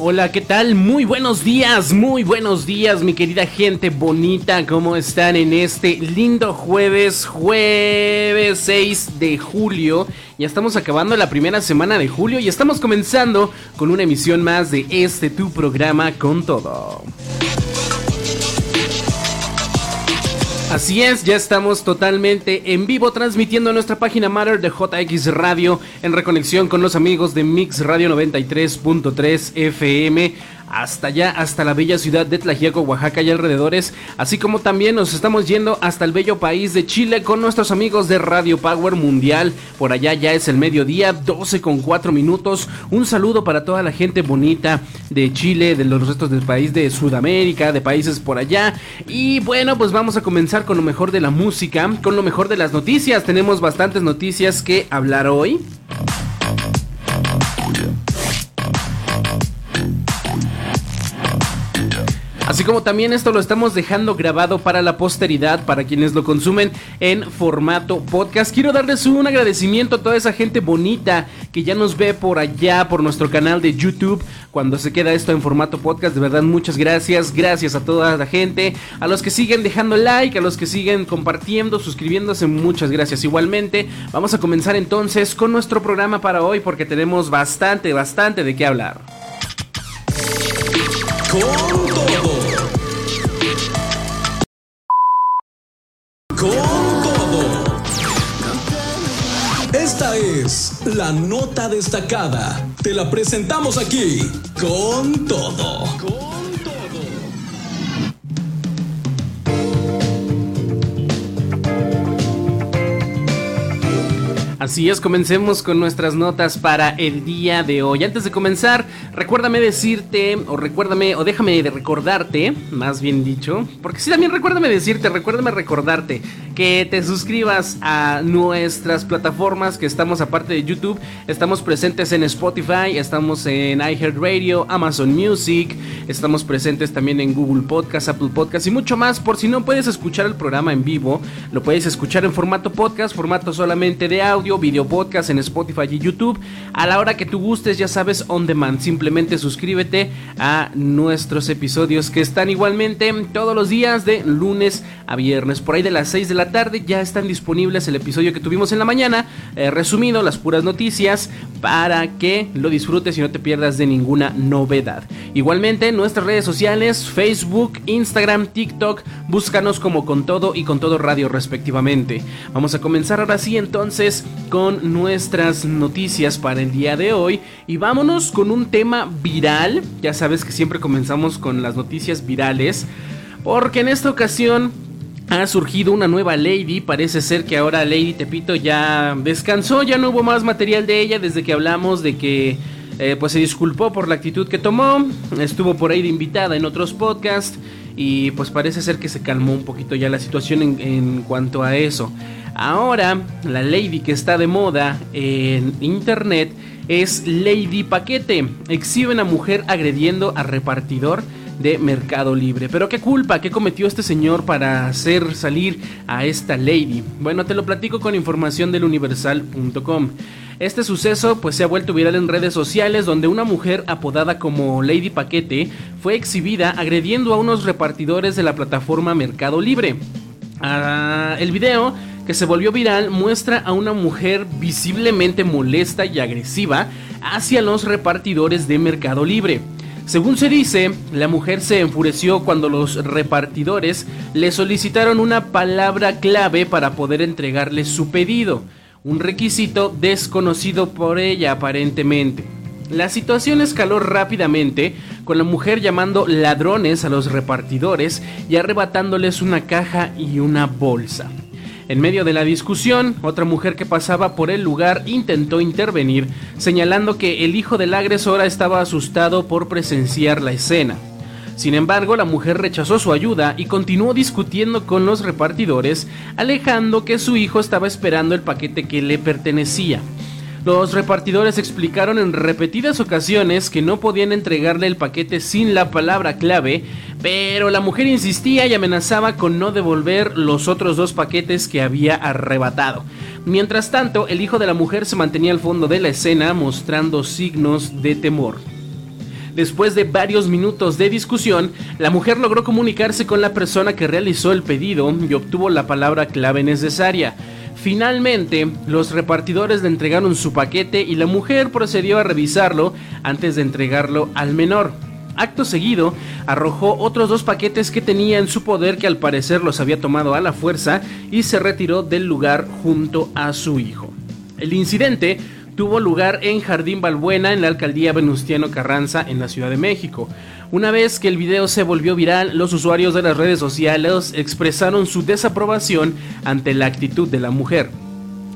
Hola, ¿qué tal? Muy buenos días, muy buenos días, mi querida gente bonita. ¿Cómo están en este lindo jueves, jueves 6 de julio? Ya estamos acabando la primera semana de julio y estamos comenzando con una emisión más de este tu programa con todo. Así es, ya estamos totalmente en vivo transmitiendo nuestra página Matter de JX Radio en reconexión con los amigos de Mix Radio 93.3 FM hasta allá, hasta la bella ciudad de Tlajiaco, Oaxaca y alrededores, así como también nos estamos yendo hasta el bello país de Chile con nuestros amigos de Radio Power Mundial. Por allá ya es el mediodía, 12 con 4 minutos. Un saludo para toda la gente bonita de Chile, de los restos del país de Sudamérica, de países por allá. Y bueno, pues vamos a comenzar con lo mejor de la música, con lo mejor de las noticias. Tenemos bastantes noticias que hablar hoy. Así como también esto lo estamos dejando grabado para la posteridad, para quienes lo consumen en formato podcast. Quiero darles un agradecimiento a toda esa gente bonita que ya nos ve por allá, por nuestro canal de YouTube, cuando se queda esto en formato podcast. De verdad, muchas gracias. Gracias a toda la gente, a los que siguen dejando like, a los que siguen compartiendo, suscribiéndose. Muchas gracias igualmente. Vamos a comenzar entonces con nuestro programa para hoy porque tenemos bastante, bastante de qué hablar. Con todo. Con todo. Esta es la nota destacada. Te la presentamos aquí con todo. Así es, comencemos con nuestras notas para el día de hoy. Antes de comenzar, recuérdame decirte, o recuérdame, o déjame de recordarte, más bien dicho, porque sí, también recuérdame decirte, recuérdame recordarte que te suscribas a nuestras plataformas que estamos aparte de YouTube. Estamos presentes en Spotify, estamos en iHeartRadio, Amazon Music, estamos presentes también en Google Podcast, Apple Podcast y mucho más. Por si no puedes escuchar el programa en vivo, lo puedes escuchar en formato podcast, formato solamente de audio video podcast en Spotify y YouTube. A la hora que tú gustes, ya sabes, on demand. Simplemente suscríbete a nuestros episodios que están igualmente todos los días de lunes a viernes. Por ahí de las 6 de la tarde ya están disponibles el episodio que tuvimos en la mañana, eh, resumido, las puras noticias, para que lo disfrutes y no te pierdas de ninguna novedad. Igualmente, nuestras redes sociales, Facebook, Instagram, TikTok, búscanos como con todo y con todo radio respectivamente. Vamos a comenzar ahora sí entonces con nuestras noticias para el día de hoy y vámonos con un tema viral. Ya sabes que siempre comenzamos con las noticias virales porque en esta ocasión ha surgido una nueva Lady. Parece ser que ahora Lady Tepito ya descansó, ya no hubo más material de ella desde que hablamos de que eh, pues se disculpó por la actitud que tomó. Estuvo por ahí de invitada en otros podcasts y pues parece ser que se calmó un poquito ya la situación en, en cuanto a eso. Ahora, la lady que está de moda en internet es Lady Paquete. Exhibe una mujer agrediendo a repartidor de Mercado Libre. Pero qué culpa, qué cometió este señor para hacer salir a esta lady. Bueno, te lo platico con información del universal.com. Este suceso pues se ha vuelto viral en redes sociales donde una mujer apodada como Lady Paquete fue exhibida agrediendo a unos repartidores de la plataforma Mercado Libre. Ah, el video que se volvió viral muestra a una mujer visiblemente molesta y agresiva hacia los repartidores de Mercado Libre. Según se dice, la mujer se enfureció cuando los repartidores le solicitaron una palabra clave para poder entregarle su pedido, un requisito desconocido por ella aparentemente. La situación escaló rápidamente, con la mujer llamando ladrones a los repartidores y arrebatándoles una caja y una bolsa. En medio de la discusión, otra mujer que pasaba por el lugar intentó intervenir, señalando que el hijo de la agresora estaba asustado por presenciar la escena. Sin embargo, la mujer rechazó su ayuda y continuó discutiendo con los repartidores, alejando que su hijo estaba esperando el paquete que le pertenecía. Los repartidores explicaron en repetidas ocasiones que no podían entregarle el paquete sin la palabra clave, pero la mujer insistía y amenazaba con no devolver los otros dos paquetes que había arrebatado. Mientras tanto, el hijo de la mujer se mantenía al fondo de la escena mostrando signos de temor. Después de varios minutos de discusión, la mujer logró comunicarse con la persona que realizó el pedido y obtuvo la palabra clave necesaria. Finalmente, los repartidores le entregaron su paquete y la mujer procedió a revisarlo antes de entregarlo al menor. Acto seguido, arrojó otros dos paquetes que tenía en su poder que al parecer los había tomado a la fuerza y se retiró del lugar junto a su hijo. El incidente tuvo lugar en Jardín Balbuena, en la alcaldía Venustiano Carranza, en la Ciudad de México. Una vez que el video se volvió viral, los usuarios de las redes sociales expresaron su desaprobación ante la actitud de la mujer.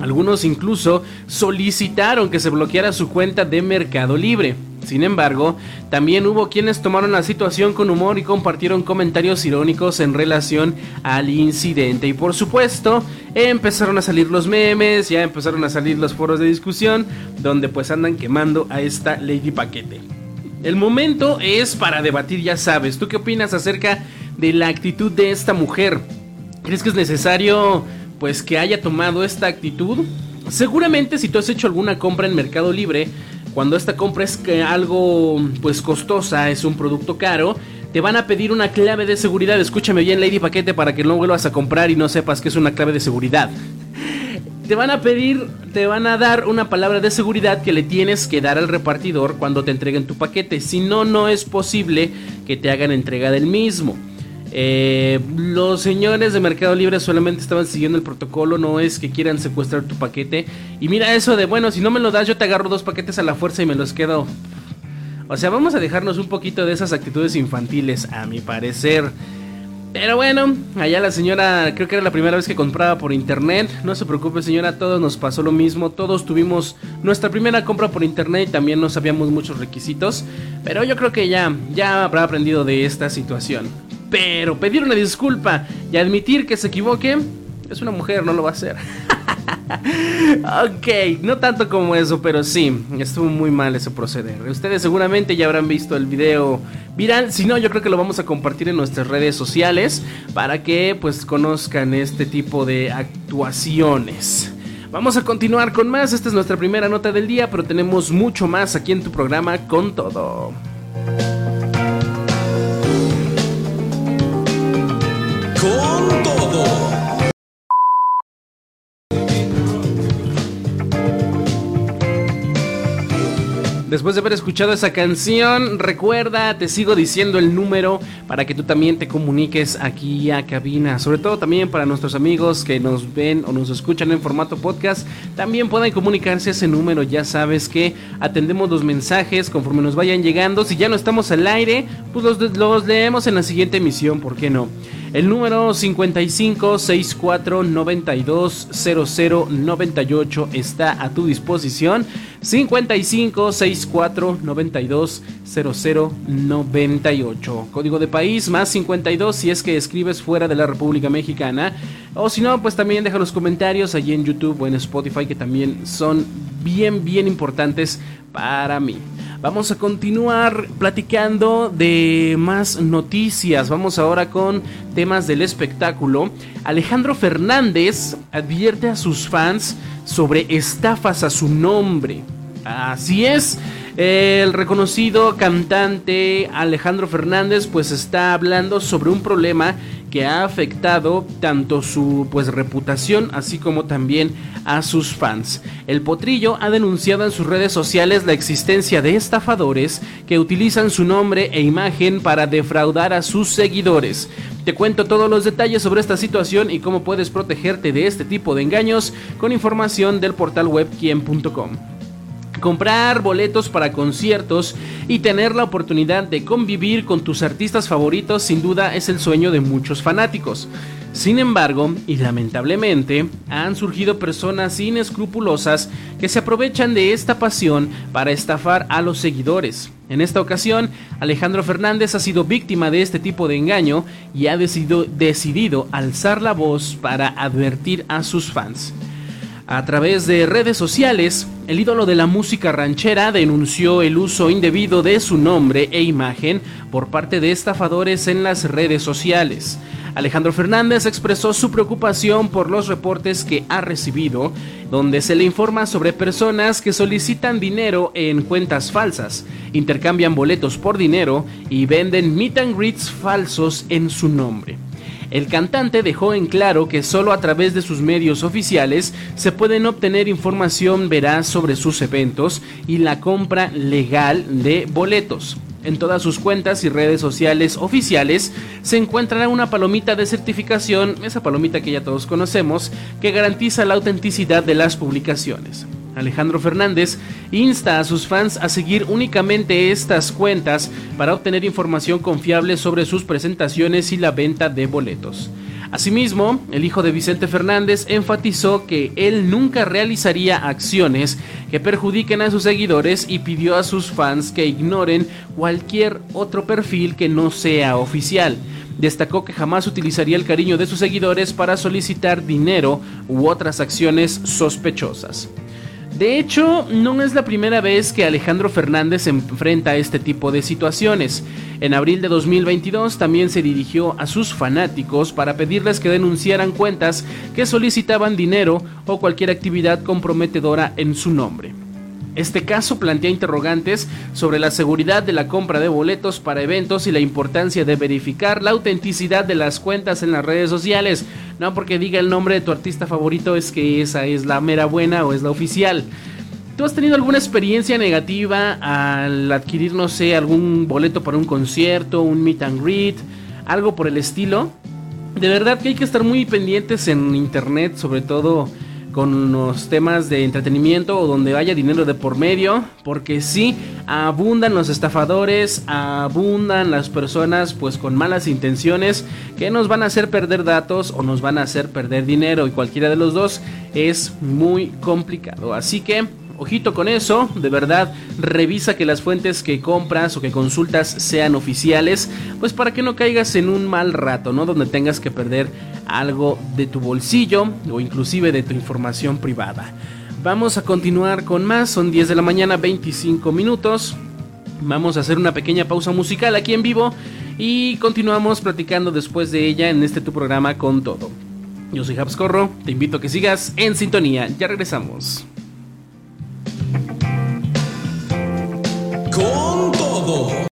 Algunos incluso solicitaron que se bloqueara su cuenta de Mercado Libre. Sin embargo, también hubo quienes tomaron la situación con humor y compartieron comentarios irónicos en relación al incidente. Y por supuesto, empezaron a salir los memes, ya empezaron a salir los foros de discusión, donde pues andan quemando a esta Lady Paquete. El momento es para debatir, ya sabes. ¿Tú qué opinas acerca de la actitud de esta mujer? ¿Crees que es necesario pues que haya tomado esta actitud? Seguramente si tú has hecho alguna compra en Mercado Libre, cuando esta compra es algo pues costosa, es un producto caro, te van a pedir una clave de seguridad. Escúchame bien, Lady Paquete, para que no vuelvas a comprar y no sepas que es una clave de seguridad. Te van a pedir, te van a dar una palabra de seguridad que le tienes que dar al repartidor cuando te entreguen tu paquete. Si no, no es posible que te hagan entrega del mismo. Eh, los señores de Mercado Libre solamente estaban siguiendo el protocolo, no es que quieran secuestrar tu paquete. Y mira eso de, bueno, si no me lo das, yo te agarro dos paquetes a la fuerza y me los quedo. O sea, vamos a dejarnos un poquito de esas actitudes infantiles, a mi parecer. Pero bueno, allá la señora, creo que era la primera vez que compraba por internet. No se preocupe señora, todos nos pasó lo mismo. Todos tuvimos nuestra primera compra por internet y también no sabíamos muchos requisitos. Pero yo creo que ya, ya habrá aprendido de esta situación. Pero pedir una disculpa y admitir que se equivoque, es una mujer, no lo va a hacer. ok, no tanto como eso, pero sí, estuvo muy mal ese proceder. Ustedes seguramente ya habrán visto el video viral, si no, yo creo que lo vamos a compartir en nuestras redes sociales para que pues conozcan este tipo de actuaciones. Vamos a continuar con más, esta es nuestra primera nota del día, pero tenemos mucho más aquí en tu programa con todo. Después de haber escuchado esa canción, recuerda, te sigo diciendo el número para que tú también te comuniques aquí a cabina. Sobre todo también para nuestros amigos que nos ven o nos escuchan en formato podcast, también pueden comunicarse ese número. Ya sabes que atendemos los mensajes conforme nos vayan llegando. Si ya no estamos al aire, pues los, los leemos en la siguiente emisión, ¿por qué no? El número 55 64 92 00 98 está a tu disposición. 55 64 92 00 98. Código de país más 52 si es que escribes fuera de la República Mexicana. O si no, pues también deja los comentarios allí en YouTube o en Spotify que también son bien, bien importantes para mí. Vamos a continuar platicando de más noticias. Vamos ahora con temas del espectáculo. Alejandro Fernández advierte a sus fans sobre estafas a su nombre. Así es, El reconocido cantante Alejandro Fernández pues está hablando sobre un problema que ha afectado tanto su pues reputación así como también a sus fans. El potrillo ha denunciado en sus redes sociales la existencia de estafadores que utilizan su nombre e imagen para defraudar a sus seguidores. Te cuento todos los detalles sobre esta situación y cómo puedes protegerte de este tipo de engaños con información del portal web quien.com comprar boletos para conciertos y tener la oportunidad de convivir con tus artistas favoritos sin duda es el sueño de muchos fanáticos. Sin embargo, y lamentablemente, han surgido personas inescrupulosas que se aprovechan de esta pasión para estafar a los seguidores. En esta ocasión, Alejandro Fernández ha sido víctima de este tipo de engaño y ha decidido, decidido alzar la voz para advertir a sus fans. A través de redes sociales, el ídolo de la música ranchera denunció el uso indebido de su nombre e imagen por parte de estafadores en las redes sociales. Alejandro Fernández expresó su preocupación por los reportes que ha recibido, donde se le informa sobre personas que solicitan dinero en cuentas falsas, intercambian boletos por dinero y venden meet and greets falsos en su nombre. El cantante dejó en claro que solo a través de sus medios oficiales se pueden obtener información veraz sobre sus eventos y la compra legal de boletos. En todas sus cuentas y redes sociales oficiales se encontrará una palomita de certificación, esa palomita que ya todos conocemos, que garantiza la autenticidad de las publicaciones. Alejandro Fernández insta a sus fans a seguir únicamente estas cuentas para obtener información confiable sobre sus presentaciones y la venta de boletos. Asimismo, el hijo de Vicente Fernández enfatizó que él nunca realizaría acciones que perjudiquen a sus seguidores y pidió a sus fans que ignoren cualquier otro perfil que no sea oficial. Destacó que jamás utilizaría el cariño de sus seguidores para solicitar dinero u otras acciones sospechosas. De hecho, no es la primera vez que Alejandro Fernández se enfrenta a este tipo de situaciones. En abril de 2022 también se dirigió a sus fanáticos para pedirles que denunciaran cuentas que solicitaban dinero o cualquier actividad comprometedora en su nombre. Este caso plantea interrogantes sobre la seguridad de la compra de boletos para eventos y la importancia de verificar la autenticidad de las cuentas en las redes sociales. No porque diga el nombre de tu artista favorito es que esa es la mera buena o es la oficial. ¿Tú has tenido alguna experiencia negativa al adquirir, no sé, algún boleto para un concierto, un meet and greet, algo por el estilo? De verdad que hay que estar muy pendientes en internet, sobre todo con los temas de entretenimiento o donde haya dinero de por medio, porque sí, abundan los estafadores, abundan las personas pues con malas intenciones que nos van a hacer perder datos o nos van a hacer perder dinero y cualquiera de los dos es muy complicado. Así que Ojito con eso, de verdad, revisa que las fuentes que compras o que consultas sean oficiales, pues para que no caigas en un mal rato, ¿no? Donde tengas que perder algo de tu bolsillo o inclusive de tu información privada. Vamos a continuar con más, son 10 de la mañana, 25 minutos. Vamos a hacer una pequeña pausa musical aquí en vivo y continuamos platicando después de ella en este tu programa con todo. Yo soy Habscorro, te invito a que sigas en sintonía, ya regresamos. Con todo.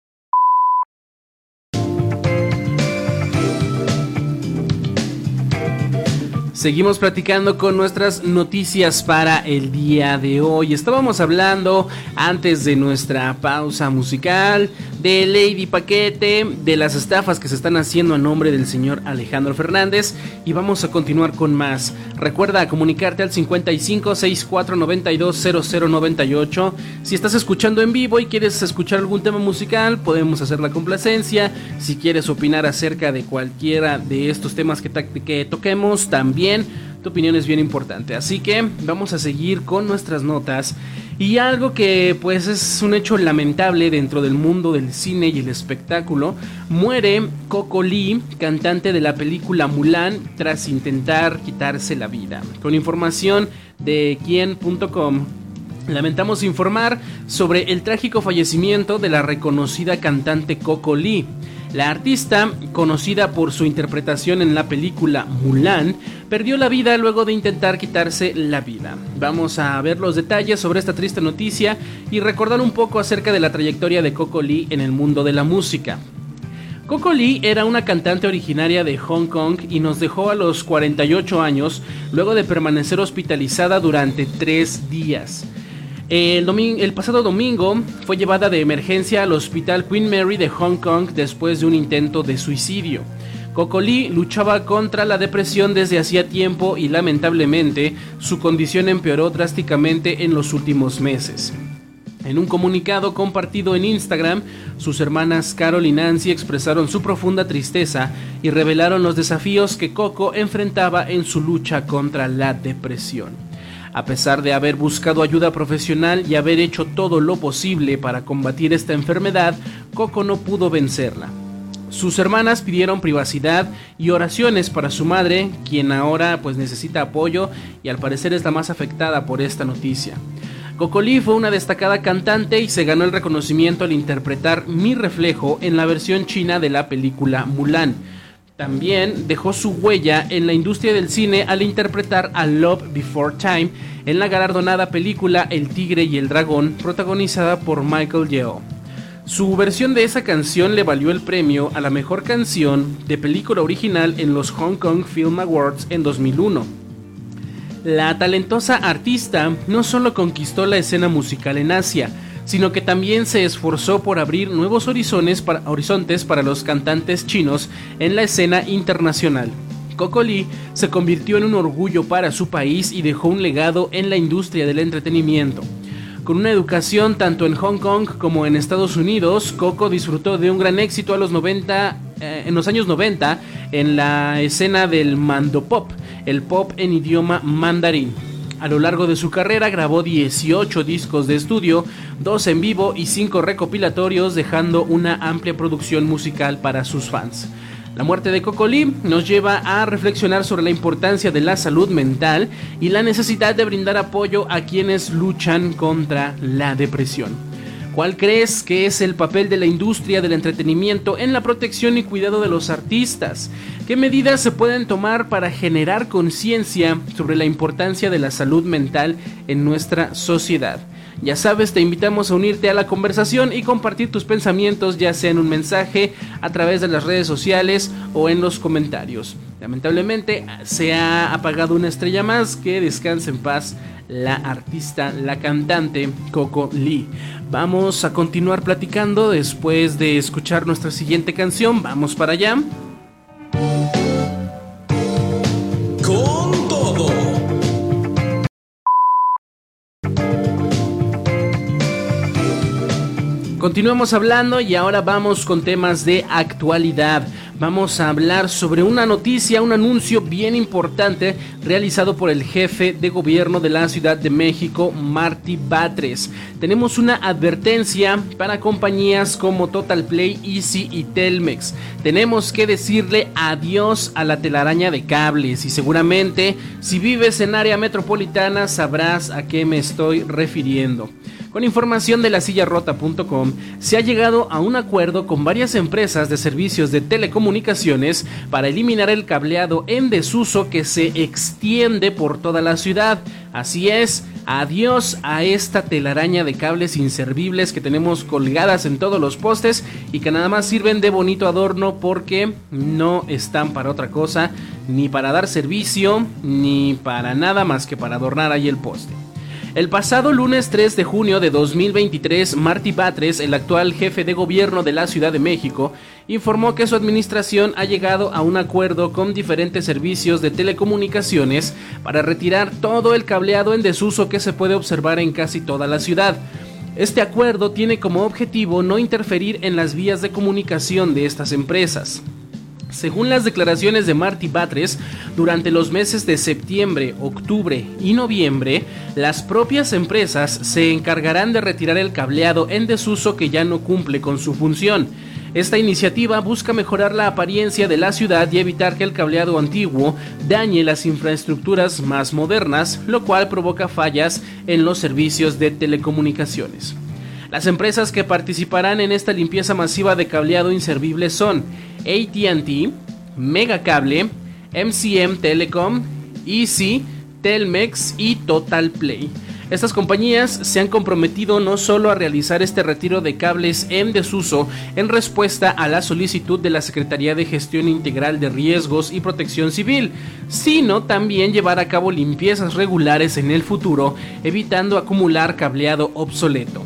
Seguimos platicando con nuestras noticias para el día de hoy. Estábamos hablando antes de nuestra pausa musical de Lady Paquete, de las estafas que se están haciendo a nombre del señor Alejandro Fernández y vamos a continuar con más. Recuerda comunicarte al 55 64 92 0098. Si estás escuchando en vivo y quieres escuchar algún tema musical, podemos hacer la complacencia. Si quieres opinar acerca de cualquiera de estos temas que, que toquemos, también tu opinión es bien importante. Así que vamos a seguir con nuestras notas. Y algo que pues es un hecho lamentable dentro del mundo del cine y el espectáculo, muere Coco Lee, cantante de la película Mulan, tras intentar quitarse la vida. Con información de quien.com, lamentamos informar sobre el trágico fallecimiento de la reconocida cantante Coco Lee. La artista, conocida por su interpretación en la película Mulan, perdió la vida luego de intentar quitarse la vida. Vamos a ver los detalles sobre esta triste noticia y recordar un poco acerca de la trayectoria de Coco Lee en el mundo de la música. Coco Lee era una cantante originaria de Hong Kong y nos dejó a los 48 años luego de permanecer hospitalizada durante tres días. El, pasado domingo fue llevada de emergencia al hospital Queen Mary de Hong Kong después de un intento de suicidio. Coco Lee luchaba contra la depresión desde hacía tiempo y lamentablemente su condición empeoró drásticamente en los últimos meses. En un comunicado compartido en Instagram, sus hermanas Carol y Nancy expresaron su profunda tristeza y revelaron los desafíos que Coco enfrentaba en su lucha contra la depresión. A pesar de haber buscado ayuda profesional y haber hecho todo lo posible para combatir esta enfermedad, Coco no pudo vencerla. Sus hermanas pidieron privacidad y oraciones para su madre, quien ahora pues necesita apoyo y al parecer es la más afectada por esta noticia. Coco Lee fue una destacada cantante y se ganó el reconocimiento al interpretar Mi reflejo en la versión china de la película Mulan también dejó su huella en la industria del cine al interpretar a Love Before Time en la galardonada película El Tigre y el Dragón, protagonizada por Michael Yeoh. Su versión de esa canción le valió el premio a la mejor canción de película original en los Hong Kong Film Awards en 2001. La talentosa artista no solo conquistó la escena musical en Asia, sino que también se esforzó por abrir nuevos horizontes para, los cantantes chinos en la escena internacional. Coco Lee se convirtió en un orgullo para su país y dejó un legado en la industria del entretenimiento. Con una educación tanto en Hong Kong como en Estados Unidos, Coco disfrutó de un gran éxito a los 90, eh, en los años 90 en la escena del mando pop, el pop en idioma mandarín. A lo largo de su carrera grabó 18 discos de estudio, 2 en vivo y 5 recopilatorios, dejando una amplia producción musical para sus fans. La muerte de Coco Lee nos lleva a reflexionar sobre la importancia de la salud mental y la necesidad de brindar apoyo a quienes luchan contra la depresión. ¿Cuál crees que es el papel de la industria del entretenimiento en la protección y cuidado de los artistas? ¿Qué medidas se pueden tomar para generar conciencia sobre la importancia de la salud mental en nuestra sociedad? Ya sabes, te invitamos a unirte a la conversación y compartir tus pensamientos, ya sea en un mensaje, a través de las redes sociales o en los comentarios. Lamentablemente se ha apagado una estrella más, que descanse en paz la artista, la cantante Coco Lee. Vamos a continuar platicando después de escuchar nuestra siguiente canción. Vamos para allá. Continuamos hablando y ahora vamos con temas de actualidad vamos a hablar sobre una noticia, un anuncio bien importante realizado por el jefe de gobierno de la Ciudad de México, Marty Batres. Tenemos una advertencia para compañías como Total Play, Easy y Telmex. Tenemos que decirle adiós a la telaraña de cables y seguramente si vives en área metropolitana sabrás a qué me estoy refiriendo. Con información de la sillarrota.com, se ha llegado a un acuerdo con varias empresas de servicios de telecomunicaciones para eliminar el cableado en desuso que se extiende por toda la ciudad. Así es, adiós a esta telaraña de cables inservibles que tenemos colgadas en todos los postes y que nada más sirven de bonito adorno porque no están para otra cosa, ni para dar servicio, ni para nada más que para adornar ahí el poste. El pasado lunes 3 de junio de 2023, Marty Batres, el actual jefe de gobierno de la Ciudad de México, informó que su administración ha llegado a un acuerdo con diferentes servicios de telecomunicaciones para retirar todo el cableado en desuso que se puede observar en casi toda la ciudad. Este acuerdo tiene como objetivo no interferir en las vías de comunicación de estas empresas. Según las declaraciones de Marty Batres, durante los meses de septiembre, octubre y noviembre, las propias empresas se encargarán de retirar el cableado en desuso que ya no cumple con su función. Esta iniciativa busca mejorar la apariencia de la ciudad y evitar que el cableado antiguo dañe las infraestructuras más modernas, lo cual provoca fallas en los servicios de telecomunicaciones. Las empresas que participarán en esta limpieza masiva de cableado inservible son ATT, Megacable, MCM Telecom, Easy, Telmex y Total Play. Estas compañías se han comprometido no solo a realizar este retiro de cables en desuso en respuesta a la solicitud de la Secretaría de Gestión Integral de Riesgos y Protección Civil, sino también llevar a cabo limpiezas regulares en el futuro, evitando acumular cableado obsoleto.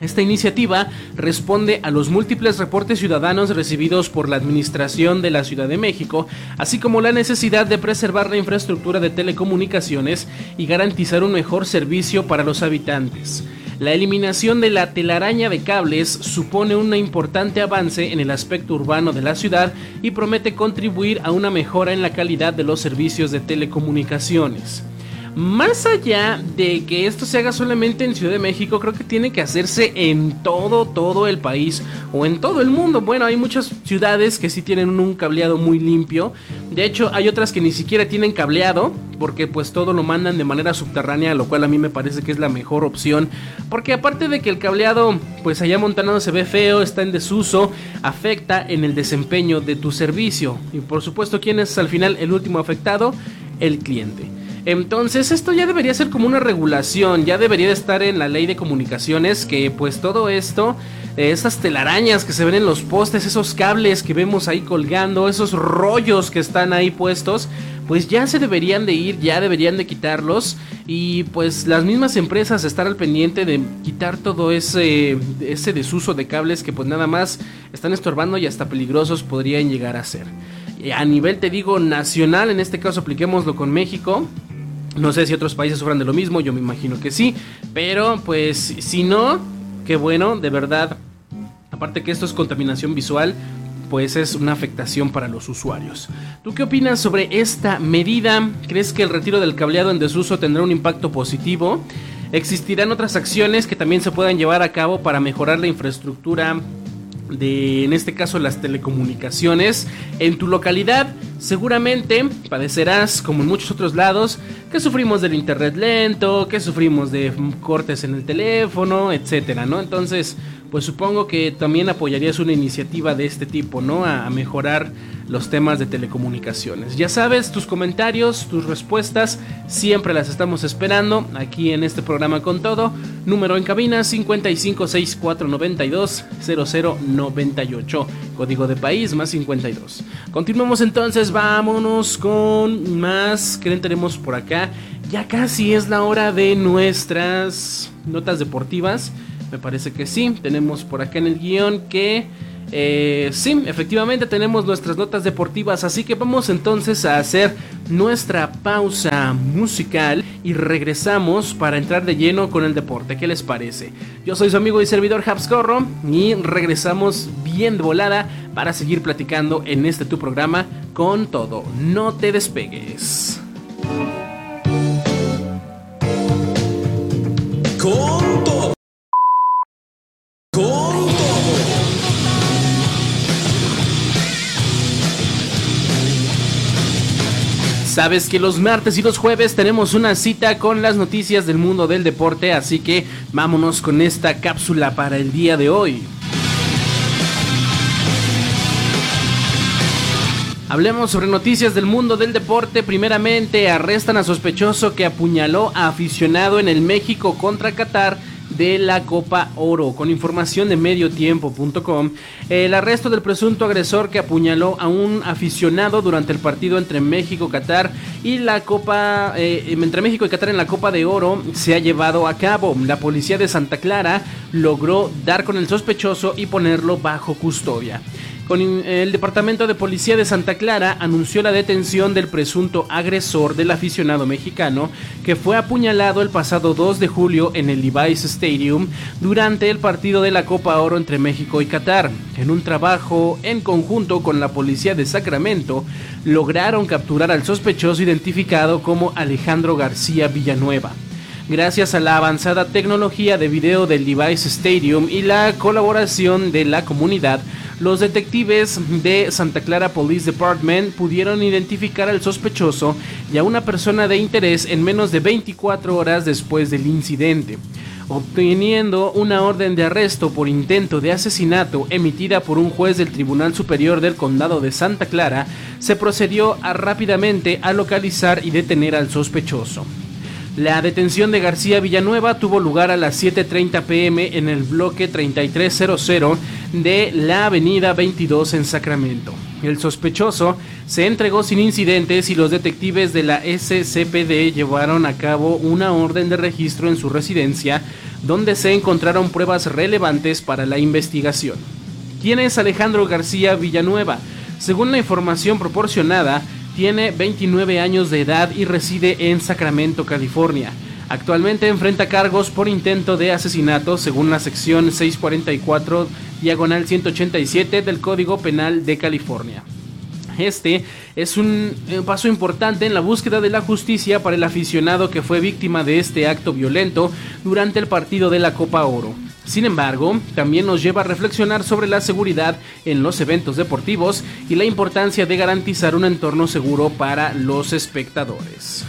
Esta iniciativa responde a los múltiples reportes ciudadanos recibidos por la Administración de la Ciudad de México, así como la necesidad de preservar la infraestructura de telecomunicaciones y garantizar un mejor servicio para los habitantes. La eliminación de la telaraña de cables supone un importante avance en el aspecto urbano de la ciudad y promete contribuir a una mejora en la calidad de los servicios de telecomunicaciones más allá de que esto se haga solamente en Ciudad de México, creo que tiene que hacerse en todo, todo el país o en todo el mundo. Bueno, hay muchas ciudades que sí tienen un cableado muy limpio. De hecho, hay otras que ni siquiera tienen cableado, porque pues todo lo mandan de manera subterránea, lo cual a mí me parece que es la mejor opción. Porque aparte de que el cableado, pues allá montanado se ve feo, está en desuso, afecta en el desempeño de tu servicio. Y por supuesto, ¿quién es al final el último afectado? El cliente. Entonces esto ya debería ser como una regulación, ya debería de estar en la ley de comunicaciones que pues todo esto, esas telarañas que se ven en los postes, esos cables que vemos ahí colgando, esos rollos que están ahí puestos, pues ya se deberían de ir, ya deberían de quitarlos y pues las mismas empresas estar al pendiente de quitar todo ese, ese desuso de cables que pues nada más están estorbando y hasta peligrosos podrían llegar a ser. A nivel, te digo, nacional, en este caso apliquémoslo con México, no sé si otros países sufran de lo mismo, yo me imagino que sí. Pero pues si no, qué bueno, de verdad. Aparte que esto es contaminación visual, pues es una afectación para los usuarios. ¿Tú qué opinas sobre esta medida? ¿Crees que el retiro del cableado en desuso tendrá un impacto positivo? ¿Existirán otras acciones que también se puedan llevar a cabo para mejorar la infraestructura de, en este caso, las telecomunicaciones en tu localidad? Seguramente padecerás, como en muchos otros lados, que sufrimos del internet lento, que sufrimos de cortes en el teléfono, etcétera, ¿no? Entonces, pues supongo que también apoyarías una iniciativa de este tipo, ¿no? A, mejorar los temas de telecomunicaciones. Ya sabes, tus comentarios, tus respuestas, siempre las estamos esperando aquí en este programa con todo. Número en cabina 5564920098. Código de país más 52. Continuamos entonces, vámonos con más. ¿Qué tenemos por acá? Ya casi es la hora de nuestras notas deportivas. Me parece que sí. Tenemos por acá en el guion que... Eh, sí, efectivamente tenemos nuestras notas deportivas, así que vamos entonces a hacer nuestra pausa musical y regresamos para entrar de lleno con el deporte. ¿Qué les parece? Yo soy su amigo y servidor Habscorro y regresamos bien de volada para seguir platicando en este tu programa con todo. No te despegues. Sabes que los martes y los jueves tenemos una cita con las noticias del mundo del deporte, así que vámonos con esta cápsula para el día de hoy. Hablemos sobre noticias del mundo del deporte. Primeramente, arrestan a sospechoso que apuñaló a aficionado en el México contra Qatar de la Copa Oro. Con información de mediotiempo.com, el arresto del presunto agresor que apuñaló a un aficionado durante el partido entre México, Qatar y la Copa, eh, entre México y Qatar en la Copa de Oro se ha llevado a cabo. La policía de Santa Clara logró dar con el sospechoso y ponerlo bajo custodia el Departamento de Policía de Santa Clara anunció la detención del presunto agresor del aficionado mexicano que fue apuñalado el pasado 2 de julio en el Levi's Stadium durante el partido de la Copa Oro entre México y Qatar. En un trabajo en conjunto con la policía de Sacramento, lograron capturar al sospechoso identificado como Alejandro García Villanueva gracias a la avanzada tecnología de video del Levi's Stadium y la colaboración de la comunidad, los detectives de Santa Clara Police Department pudieron identificar al sospechoso y a una persona de interés en menos de 24 horas después del incidente. obteniendo una orden de arresto por intento de asesinato emitida por un juez del Tribunal Superior del Condado de Santa Clara, se procedió a rápidamente a localizar y detener al sospechoso. La detención de García Villanueva tuvo lugar a las 7.30 pm en el bloque 3300 de la avenida 22 en Sacramento. El sospechoso se entregó sin incidentes y los detectives de la SCPD llevaron a cabo una orden de registro en su residencia donde se encontraron pruebas relevantes para la investigación. ¿Quién es Alejandro García Villanueva? Según la información proporcionada, tiene 29 años de edad y reside en Sacramento, California. Actualmente enfrenta cargos por intento de asesinato según la sección 644 diagonal 187 del Código Penal de California. Este es un eh, paso importante en la búsqueda de la justicia para el aficionado que fue víctima de este acto violento durante el partido de la Copa Oro. Sin embargo, también nos lleva a reflexionar sobre la seguridad en los eventos deportivos y la importancia de garantizar un entorno seguro para los espectadores.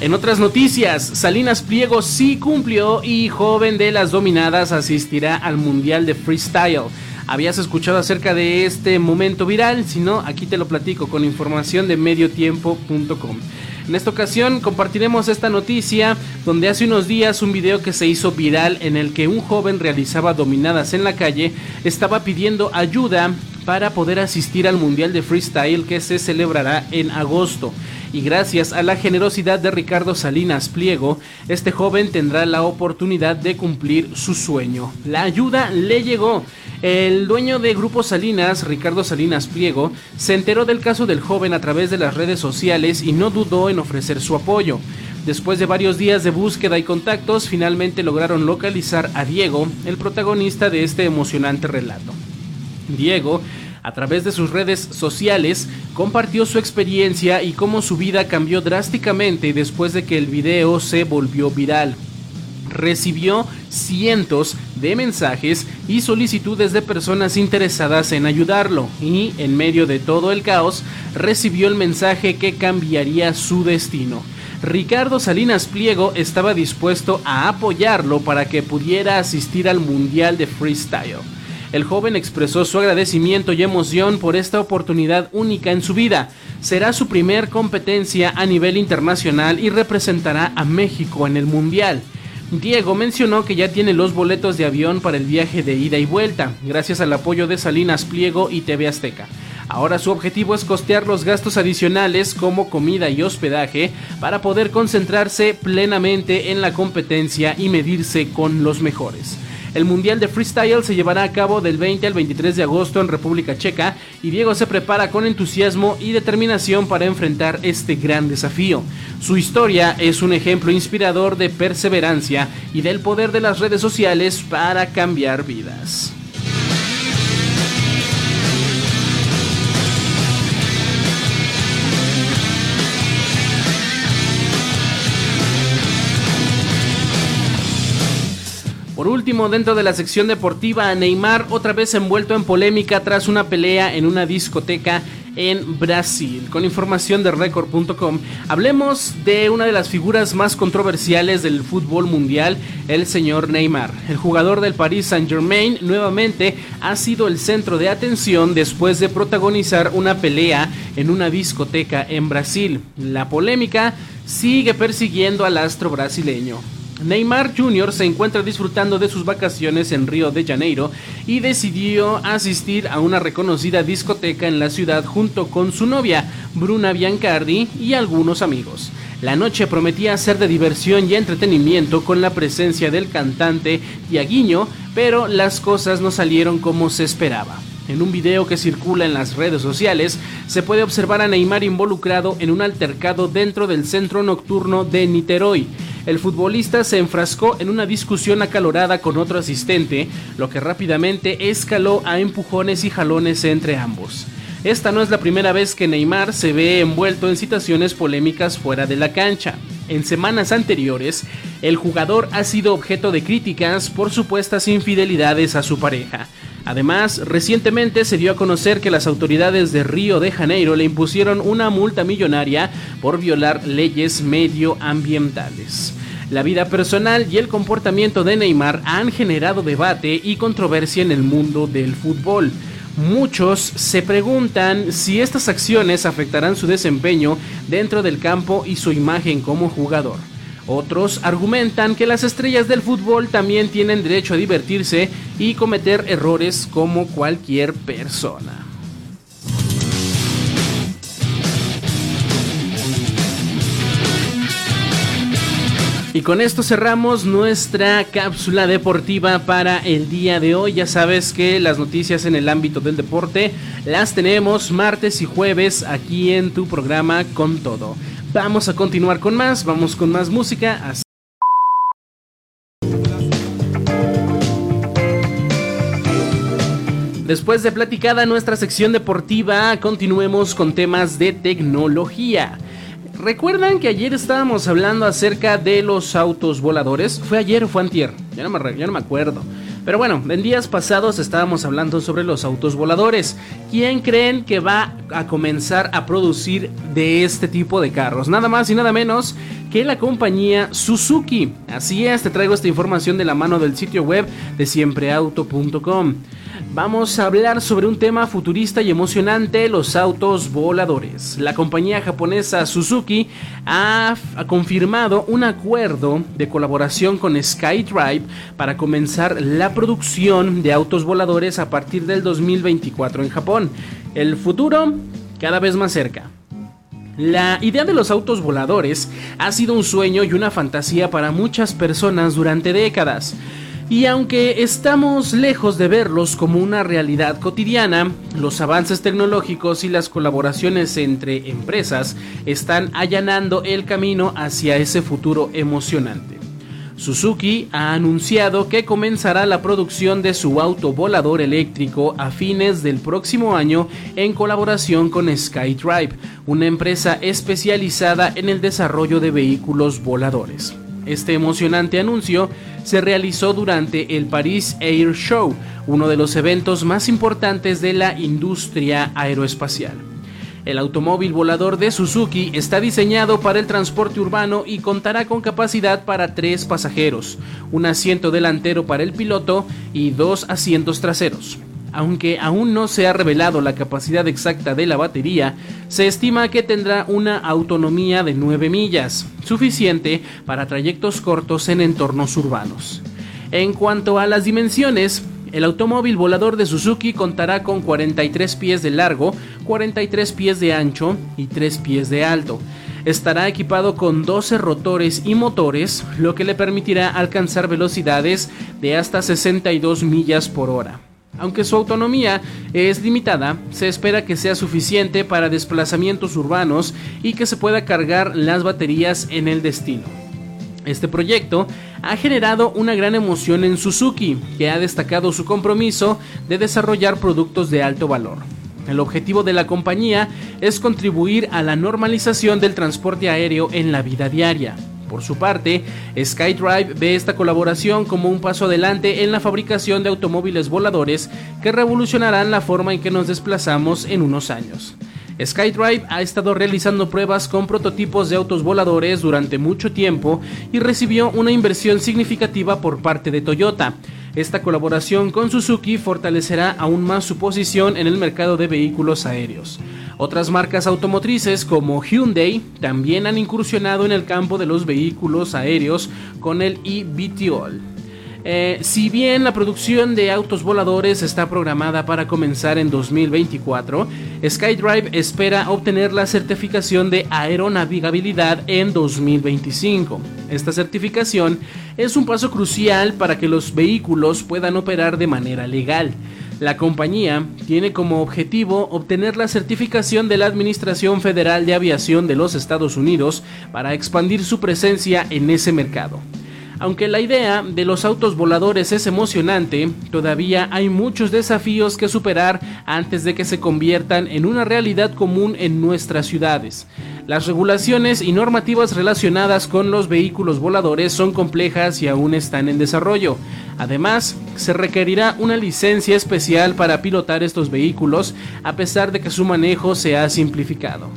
En otras noticias, Salinas Pliego sí cumplió y joven de las dominadas asistirá al Mundial de Freestyle. ¿Habías escuchado acerca de este momento viral? Si no, aquí te lo platico con información de mediotiempo.com. En esta ocasión compartiremos esta noticia donde hace unos días un video que se hizo viral en el que un joven realizaba dominadas en la calle estaba pidiendo ayuda para poder asistir al Mundial de Freestyle que se celebrará en agosto. Y gracias a la generosidad de Ricardo Salinas Pliego, este joven tendrá la oportunidad de cumplir su sueño. La ayuda le llegó. El dueño de Grupo Salinas, Ricardo Salinas Pliego, se enteró del caso del joven a través de las redes sociales y no dudó en ofrecer su apoyo. Después de varios días de búsqueda y contactos, finalmente lograron localizar a Diego, el protagonista de este emocionante relato. Diego, a través de sus redes sociales, compartió su experiencia y cómo su vida cambió drásticamente después de que el video se volvió viral recibió cientos de mensajes y solicitudes de personas interesadas en ayudarlo y en medio de todo el caos recibió el mensaje que cambiaría su destino. Ricardo Salinas Pliego estaba dispuesto a apoyarlo para que pudiera asistir al Mundial de Freestyle. El joven expresó su agradecimiento y emoción por esta oportunidad única en su vida. Será su primer competencia a nivel internacional y representará a México en el Mundial. Diego mencionó que ya tiene los boletos de avión para el viaje de ida y vuelta, gracias al apoyo de Salinas Pliego y TV Azteca. Ahora su objetivo es costear los gastos adicionales como comida y hospedaje para poder concentrarse plenamente en la competencia y medirse con los mejores. El Mundial de Freestyle se llevará a cabo del 20 al 23 de agosto en República Checa y Diego se prepara con entusiasmo y determinación para enfrentar este gran desafío. Su historia es un ejemplo inspirador de perseverancia y del poder de las redes sociales para cambiar vidas. Por último, dentro de la sección deportiva, Neymar otra vez envuelto en polémica tras una pelea en una discoteca en Brasil. Con información de record.com, hablemos de una de las figuras más controversiales del fútbol mundial, el señor Neymar. El jugador del Paris Saint-Germain nuevamente ha sido el centro de atención después de protagonizar una pelea en una discoteca en Brasil. La polémica sigue persiguiendo al astro brasileño. Neymar Jr. se encuentra disfrutando de sus vacaciones en Río de Janeiro y decidió asistir a una reconocida discoteca en la ciudad junto con su novia, Bruna Biancardi, y algunos amigos. La noche prometía ser de diversión y entretenimiento con la presencia del cantante Tiaguinho, pero las cosas no salieron como se esperaba. En un video que circula en las redes sociales, se puede observar a Neymar involucrado en un altercado dentro del centro nocturno de Niterói el futbolista se enfrascó en una discusión acalorada con otro asistente, lo que rápidamente escaló a empujones y jalones entre ambos. Esta no es la primera vez que Neymar se ve envuelto en situaciones polémicas fuera de la cancha. En semanas anteriores, el jugador ha sido objeto de críticas por supuestas infidelidades a su pareja. Además, recientemente se dio a conocer que las autoridades de Río de Janeiro le impusieron una multa millonaria por violar leyes medioambientales. La vida personal y el comportamiento de Neymar han generado debate y controversia en el mundo del fútbol. Muchos se preguntan si estas acciones afectarán su desempeño dentro del campo y su imagen como jugador. Otros argumentan que las estrellas del fútbol también tienen derecho a divertirse y cometer errores como cualquier persona. Y con esto cerramos nuestra cápsula deportiva para el día de hoy. Ya sabes que las noticias en el ámbito del deporte las tenemos martes y jueves aquí en tu programa con todo. Vamos a continuar con más, vamos con más música. Después de platicada nuestra sección deportiva, continuemos con temas de tecnología. ¿Recuerdan que ayer estábamos hablando acerca de los autos voladores? ¿Fue ayer o fue antier? Ya no me, ya no me acuerdo. Pero bueno, en días pasados estábamos hablando sobre los autos voladores. ¿Quién creen que va a comenzar a producir de este tipo de carros? Nada más y nada menos que la compañía Suzuki. Así es, te traigo esta información de la mano del sitio web de siempreauto.com vamos a hablar sobre un tema futurista y emocionante, los autos voladores. La compañía japonesa Suzuki ha, confirmado un acuerdo de colaboración con SkyDrive para comenzar la producción de autos voladores a partir del 2024 en Japón. El futuro cada vez más cerca. La idea de los autos voladores ha sido un sueño y una fantasía para muchas personas durante décadas. Y aunque estamos lejos de verlos como una realidad cotidiana, los avances tecnológicos y las colaboraciones entre empresas están allanando el camino hacia ese futuro emocionante. Suzuki ha anunciado que comenzará la producción de su auto volador eléctrico a fines del próximo año en colaboración con SkyDrive, una empresa especializada en el desarrollo de vehículos voladores. Este emocionante anuncio se realizó durante el Paris Air Show, uno de los eventos más importantes de la industria aeroespacial. El automóvil volador de Suzuki está diseñado para el transporte urbano y contará con capacidad para tres pasajeros, un asiento delantero para el piloto y dos asientos traseros. Aunque aún no se ha revelado la capacidad exacta de la batería, se estima que tendrá una autonomía de 9 millas, suficiente para trayectos cortos en entornos urbanos. En cuanto a las dimensiones, el automóvil volador de Suzuki contará con 43 pies de largo, 43 pies de ancho y 3 pies de alto. Estará equipado con 12 rotores y motores, lo que le permitirá alcanzar velocidades de hasta 62 millas por hora. Aunque su autonomía es limitada, se espera que sea suficiente para desplazamientos urbanos y que se pueda cargar las baterías en el destino. Este proyecto ha generado una gran emoción en Suzuki, que ha destacado su compromiso de desarrollar productos de alto valor. El objetivo de la compañía es contribuir a la normalización del transporte aéreo en la vida diaria. Por su parte, SkyDrive ve esta colaboración como un paso adelante en la fabricación de automóviles voladores que revolucionarán la forma en que nos desplazamos en unos años. SkyDrive ha estado realizando pruebas con prototipos de autos voladores durante mucho tiempo y recibió una inversión significativa por parte de Toyota. Esta colaboración con Suzuki fortalecerá aún más su posición en el mercado de vehículos aéreos. Otras marcas automotrices como Hyundai también han incursionado en el campo de los vehículos aéreos con el eVTOL. Eh, si bien la producción de autos voladores está programada para comenzar en 2024, SkyDrive espera obtener la certificación de aeronavegabilidad en 2025. Esta certificación es un paso crucial para que los vehículos puedan operar de manera legal. La compañía tiene como objetivo obtener la certificación de la Administración Federal de Aviación de los Estados Unidos para expandir su presencia en ese mercado. Aunque la idea de los autos voladores es emocionante, todavía hay muchos desafíos que superar antes de que se conviertan en una realidad común en nuestras ciudades. Las regulaciones y normativas relacionadas con los vehículos voladores son complejas y aún están en desarrollo. Además, se requerirá una licencia especial para pilotar estos vehículos, a pesar de que su manejo se ha simplificado.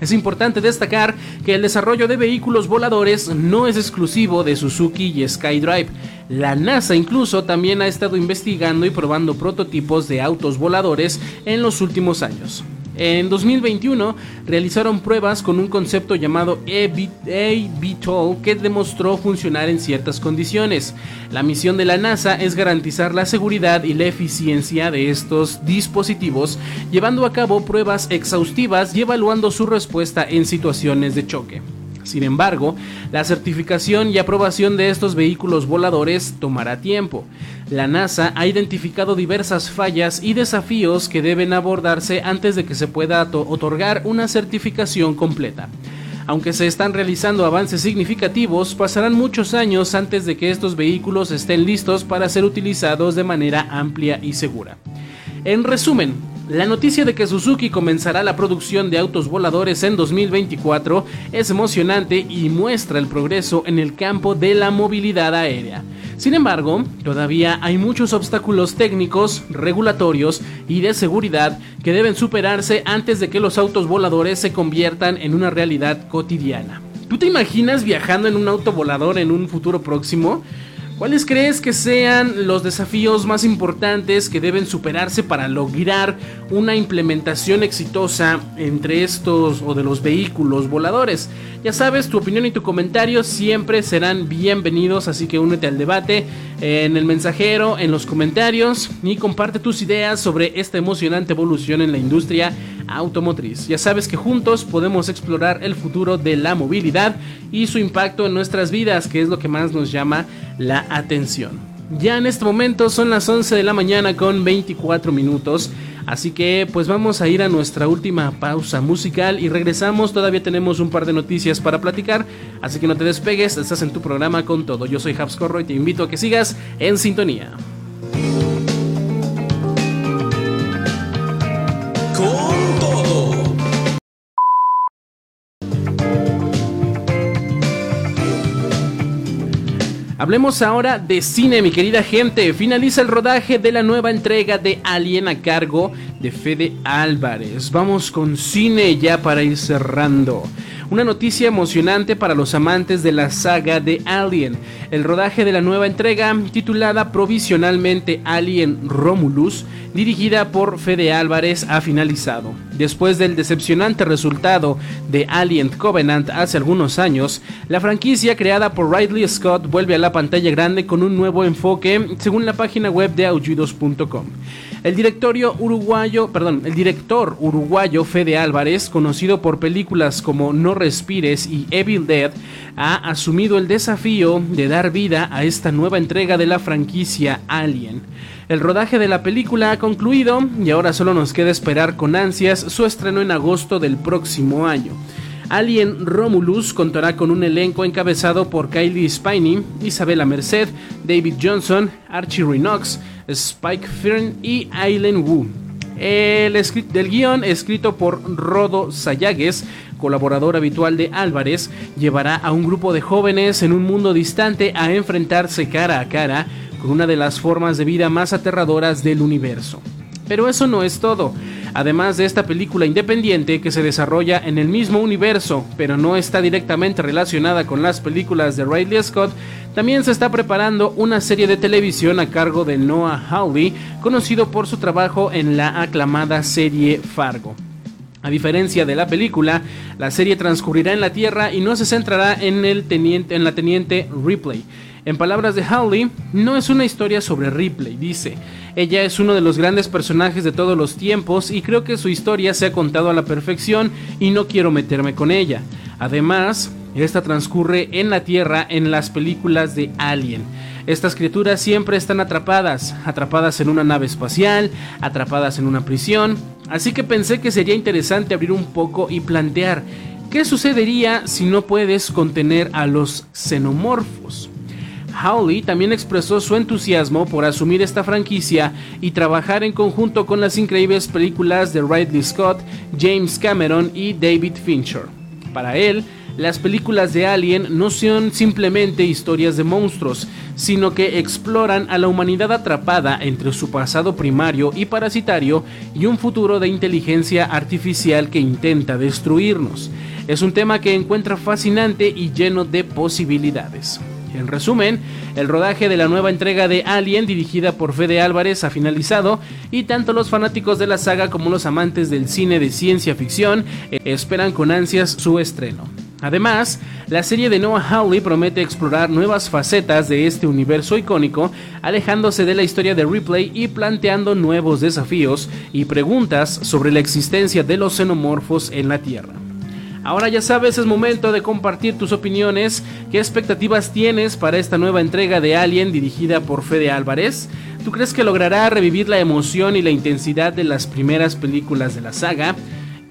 Es importante destacar que el desarrollo de vehículos voladores no es exclusivo de Suzuki y SkyDrive. La NASA incluso también ha estado investigando y probando prototipos de autos voladores en los últimos años. En 2021 realizaron pruebas con un concepto llamado eVTOL que demostró funcionar en ciertas condiciones. La misión de la NASA es garantizar la seguridad y la eficiencia de estos dispositivos, llevando a cabo pruebas exhaustivas y evaluando su respuesta en situaciones de choque. Sin embargo, la certificación y aprobación de estos vehículos voladores tomará tiempo. La NASA ha identificado diversas fallas y desafíos que deben abordarse antes de que se pueda otorgar una certificación completa. Aunque se están realizando avances significativos, pasarán muchos años antes de que estos vehículos estén listos para ser utilizados de manera amplia y segura. En resumen, la noticia de que Suzuki comenzará la producción de autos voladores en 2024 es emocionante y muestra el progreso en el campo de la movilidad aérea. Sin embargo, todavía hay muchos obstáculos técnicos, regulatorios y de seguridad que deben superarse antes de que los autos voladores se conviertan en una realidad cotidiana. ¿Tú te imaginas viajando en un auto volador en un futuro próximo? ¿Cuáles crees que sean los desafíos más importantes que deben superarse para lograr una implementación exitosa entre estos o de los vehículos voladores? Ya sabes, tu opinión y tu comentario siempre serán bienvenidos, así que únete al debate en el mensajero, en los comentarios y comparte tus ideas sobre esta emocionante evolución en la industria automotriz. Ya sabes que juntos podemos explorar el futuro de la movilidad y su impacto en nuestras vidas, que es lo que más nos llama la atención. Ya en este momento son las 11 de la mañana con 24 minutos. Así que pues vamos a ir a nuestra última pausa musical y regresamos. Todavía tenemos un par de noticias para platicar. Así que no te despegues, estás en tu programa con todo. Yo soy Habscorro y te invito a que sigas en sintonía. Hablemos ahora de cine, mi querida gente. Finaliza el rodaje de la nueva entrega de Alien a cargo de Fede Álvarez. Vamos con cine ya para ir cerrando. Una noticia emocionante para los amantes de la saga de Alien. El rodaje de la nueva entrega, titulada provisionalmente Alien Romulus, dirigida por Fede Álvarez, ha finalizado. Después del decepcionante resultado de Alien Covenant hace algunos años, la franquicia creada por Ridley Scott vuelve a la pantalla grande con un nuevo enfoque, según la página web de aullidos.com. El directorio uruguayo, perdón, el director uruguayo Fede Álvarez, conocido por películas como No Respires y Evil Dead, ha asumido el desafío de dar vida a esta nueva entrega de la franquicia Alien. El rodaje de la película ha concluido y ahora solo nos queda esperar con ansias su estreno en agosto del próximo año. Alien Romulus contará con un elenco encabezado por Kylie Spiney, Isabella Merced, David Johnson, Archie Renox, Spike Fern y Aileen Wu. El del guion, escrito por Rodo Sayagues, colaborador habitual de Álvarez, llevará a un grupo de jóvenes en un mundo distante a enfrentarse cara a cara con una de las formas de vida más aterradoras del universo. Pero eso no es todo. Además de esta película independiente que se desarrolla en el mismo universo, pero no está directamente relacionada con las películas de Ridley Scott, también se está preparando una serie de televisión a cargo de Noah Hawley, conocido por su trabajo en la aclamada serie Fargo. A diferencia de la película, la serie transcurrirá en la Tierra y no se centrará en, el teniente, en la teniente Ripley. En palabras de Hawley, no es una historia sobre Ripley, dice. Ella es uno de los grandes personajes de todos los tiempos y creo que su historia se ha contado a la perfección y no quiero meterme con ella. Además, esta transcurre en la Tierra en las películas de Alien. Estas criaturas siempre están atrapadas, atrapadas en una nave espacial, atrapadas en una prisión, así que pensé que sería interesante abrir un poco y plantear qué sucedería si no puedes contener a los xenomorfos. Howley también expresó su entusiasmo por asumir esta franquicia y trabajar en conjunto con las increíbles películas de Ridley Scott, James Cameron y David Fincher. Para él, las películas de Alien no son simplemente historias de monstruos, sino que exploran a la humanidad atrapada entre su pasado primario y parasitario y un futuro de inteligencia artificial que intenta destruirnos. Es un tema que encuentra fascinante y lleno de posibilidades. En resumen, el rodaje de la nueva entrega de Alien dirigida por Fede Álvarez ha finalizado y tanto los fanáticos de la saga como los amantes del cine de ciencia ficción esperan con ansias su estreno. Además, la serie de Noah Hawley promete explorar nuevas facetas de este universo icónico, alejándose de la historia de Ripley y planteando nuevos desafíos y preguntas sobre la existencia de los xenomorfos en la Tierra. Ahora ya sabes, es momento de compartir tus opiniones. ¿Qué expectativas tienes para esta nueva entrega de Alien dirigida por Fede Álvarez? ¿Tú crees que logrará revivir la emoción y la intensidad de las primeras películas de la saga?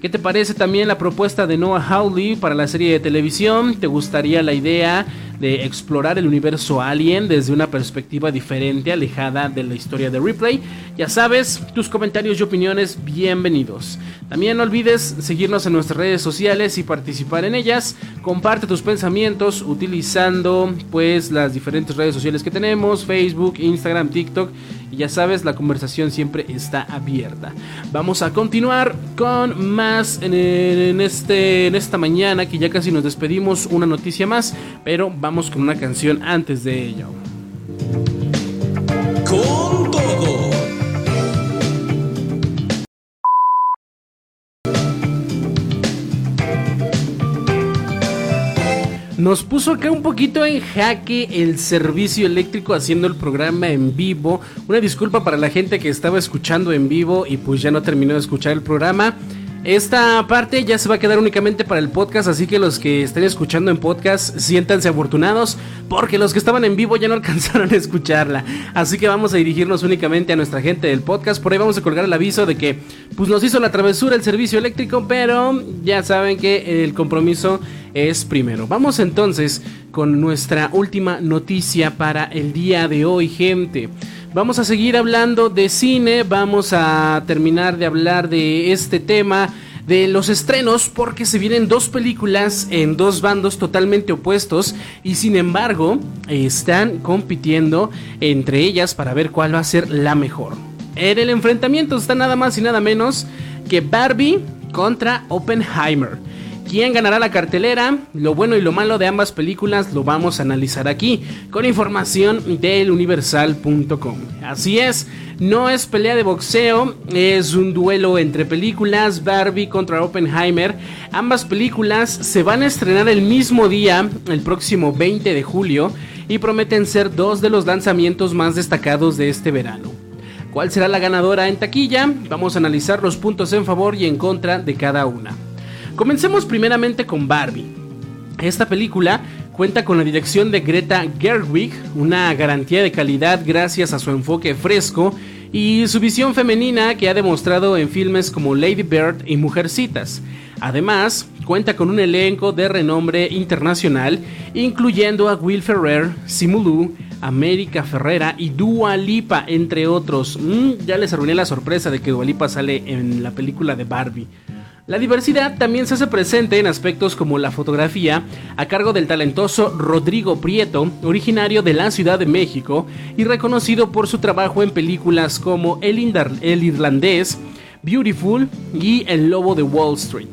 ¿Qué te parece también la propuesta de Noah Hawley para la serie de televisión? ¿Te gustaría la idea de explorar el universo Alien desde una perspectiva diferente, alejada de la historia de Ripley? Ya sabes, tus comentarios y opiniones bienvenidos. También no olvides seguirnos en nuestras redes sociales y participar en ellas. Comparte tus pensamientos utilizando pues las diferentes redes sociales que tenemos, Facebook, Instagram, TikTok y ya sabes, la conversación siempre está abierta. Vamos a continuar con más en, este, en esta mañana, que ya casi nos despedimos, una noticia más, pero vamos con una canción antes de ello. Con todo. Nos puso acá un poquito en jaque el servicio eléctrico haciendo el programa en vivo. Una disculpa para la gente que estaba escuchando en vivo y pues ya no terminó de escuchar el programa. Esta parte ya se va a quedar únicamente para el podcast, así que los que estén escuchando en podcast, siéntanse afortunados, porque los que estaban en vivo ya no alcanzaron a escucharla. Así que vamos a dirigirnos únicamente a nuestra gente del podcast. Por ahí vamos a colgar el aviso de que pues nos hizo la travesura el servicio eléctrico, pero ya saben que el compromiso es primero. Vamos entonces con nuestra última noticia para el día de hoy, gente. Vamos a seguir hablando de cine, vamos a terminar de hablar de este tema de los estrenos porque se vienen dos películas en dos bandos totalmente opuestos y sin embargo están compitiendo entre ellas para ver cuál va a ser la mejor. En el enfrentamiento está nada más y nada menos que Barbie contra Oppenheimer. ¿Quién ganará la cartelera? Lo bueno y lo malo de ambas películas lo vamos a analizar aquí con información del universal.com. Así es, no es pelea de boxeo, es un duelo entre películas Barbie contra Oppenheimer. Ambas películas se van a estrenar el mismo día, el próximo 20 de julio, y prometen ser dos de los lanzamientos más destacados de este verano. ¿Cuál será la ganadora en taquilla? Vamos a analizar los puntos en favor y en contra de cada una. Comencemos primeramente con Barbie. Esta película cuenta con la dirección de Greta Gerwig, una garantía de calidad gracias a su enfoque fresco y su visión femenina que ha demostrado en filmes como Lady Bird y Mujercitas. Además, cuenta con un elenco de renombre internacional, incluyendo a Will Ferrer, Simulu, América Ferrera y Dua Lipa, entre otros. Mm, ya les arruiné la sorpresa de que Dua Lipa sale en la película de Barbie. La diversidad también se hace presente en aspectos como la fotografía, a cargo del talentoso Rodrigo Prieto, originario de la Ciudad de México y reconocido por su trabajo en películas como El, Irlandés, Beautiful y El Lobo de Wall Street.